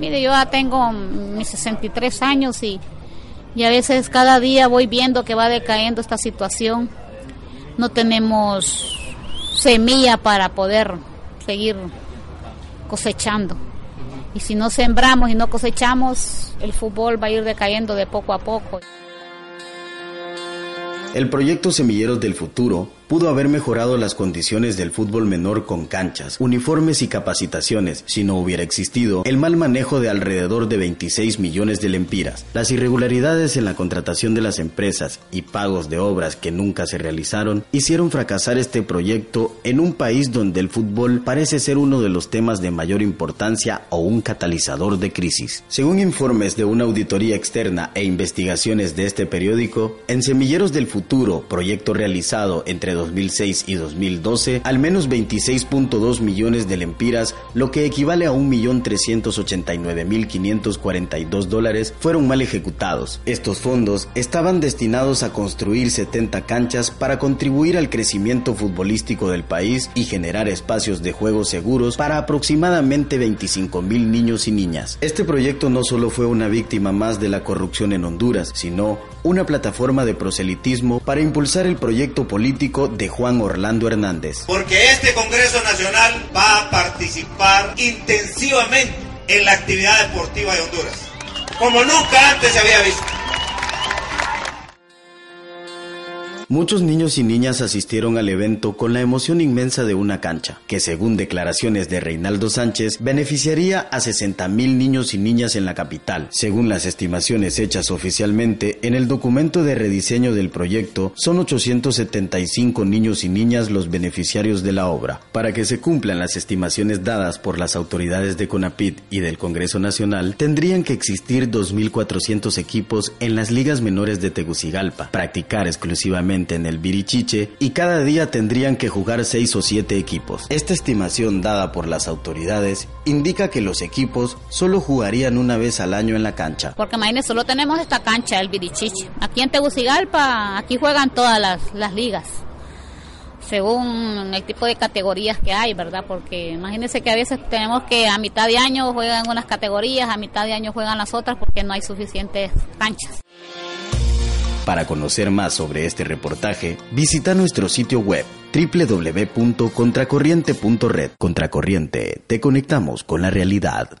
Mire, yo ya tengo mis 63 años y, y a veces cada día voy viendo que va decayendo esta situación. No tenemos semilla para poder seguir cosechando. Y si no sembramos y no cosechamos, el fútbol va a ir decayendo de poco a poco. El proyecto Semilleros del Futuro pudo haber mejorado las condiciones del fútbol menor con canchas, uniformes y capacitaciones si no hubiera existido el mal manejo de alrededor de 26 millones de lempiras, las irregularidades en la contratación de las empresas y pagos de obras que nunca se realizaron hicieron fracasar este proyecto en un país donde el fútbol parece ser uno de los temas de mayor importancia o un catalizador de crisis. Según informes de una auditoría externa e investigaciones de este periódico, en Semilleros del Futuro, proyecto realizado entre 2006 y 2012 al menos 26.2 millones de lempiras, lo que equivale a 1.389.542 dólares, fueron mal ejecutados. Estos fondos estaban destinados a construir 70 canchas para contribuir al crecimiento futbolístico del país y generar espacios de juego seguros para aproximadamente 25.000 niños y niñas. Este proyecto no solo fue una víctima más de la corrupción en Honduras, sino una plataforma de proselitismo para impulsar el proyecto político de Juan Orlando Hernández. Porque este Congreso Nacional va a participar intensivamente en la actividad deportiva de Honduras, como nunca antes se había visto. Muchos niños y niñas asistieron al evento con la emoción inmensa de una cancha, que según declaraciones de Reinaldo Sánchez, beneficiaría a 60 mil niños y niñas en la capital. Según las estimaciones hechas oficialmente, en el documento de rediseño del proyecto, son 875 niños y niñas los beneficiarios de la obra. Para que se cumplan las estimaciones dadas por las autoridades de CONAPIT y del Congreso Nacional, tendrían que existir 2.400 equipos en las ligas menores de Tegucigalpa, practicar exclusivamente en el Birichiche y cada día tendrían que jugar seis o siete equipos. Esta estimación dada por las autoridades indica que los equipos solo jugarían una vez al año en la cancha. Porque imagínense, solo tenemos esta cancha, el Birichiche. Aquí en Tegucigalpa, aquí juegan todas las, las ligas según el tipo de categorías que hay, ¿verdad? Porque imagínense que a veces tenemos que a mitad de año juegan unas categorías, a mitad de año juegan las otras porque no hay suficientes canchas. Para conocer más sobre este reportaje, visita nuestro sitio web www.contracorriente.red. Contracorriente, te conectamos con la realidad.